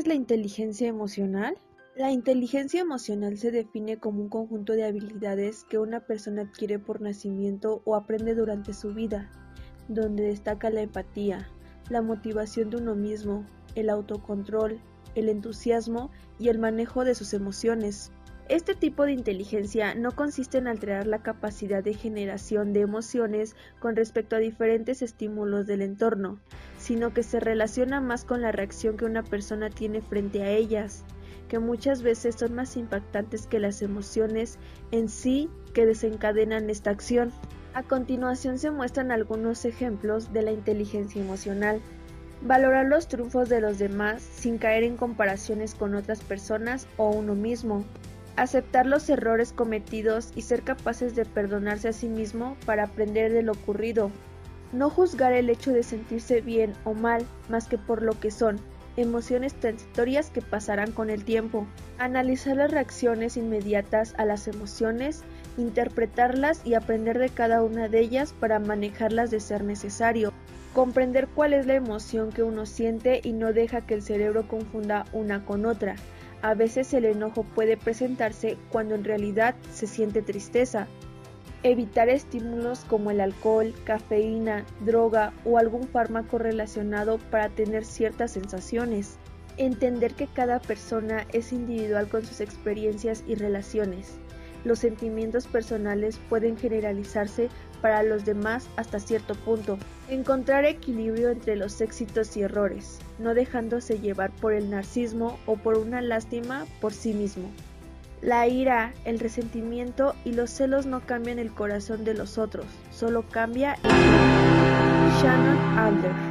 es la inteligencia emocional? La inteligencia emocional se define como un conjunto de habilidades que una persona adquiere por nacimiento o aprende durante su vida, donde destaca la empatía, la motivación de uno mismo, el autocontrol, el entusiasmo y el manejo de sus emociones. Este tipo de inteligencia no consiste en alterar la capacidad de generación de emociones con respecto a diferentes estímulos del entorno, sino que se relaciona más con la reacción que una persona tiene frente a ellas, que muchas veces son más impactantes que las emociones en sí que desencadenan esta acción. A continuación se muestran algunos ejemplos de la inteligencia emocional. Valorar los triunfos de los demás sin caer en comparaciones con otras personas o uno mismo aceptar los errores cometidos y ser capaces de perdonarse a sí mismo para aprender de lo ocurrido, no juzgar el hecho de sentirse bien o mal más que por lo que son, emociones transitorias que pasarán con el tiempo, analizar las reacciones inmediatas a las emociones, interpretarlas y aprender de cada una de ellas para manejarlas de ser necesario, comprender cuál es la emoción que uno siente y no deja que el cerebro confunda una con otra, a veces el enojo puede presentarse cuando en realidad se siente tristeza. Evitar estímulos como el alcohol, cafeína, droga o algún fármaco relacionado para tener ciertas sensaciones. Entender que cada persona es individual con sus experiencias y relaciones. Los sentimientos personales pueden generalizarse para los demás hasta cierto punto. Encontrar equilibrio entre los éxitos y errores, no dejándose llevar por el narcismo o por una lástima por sí mismo. La ira, el resentimiento y los celos no cambian el corazón de los otros, solo cambia el... Shannon Alder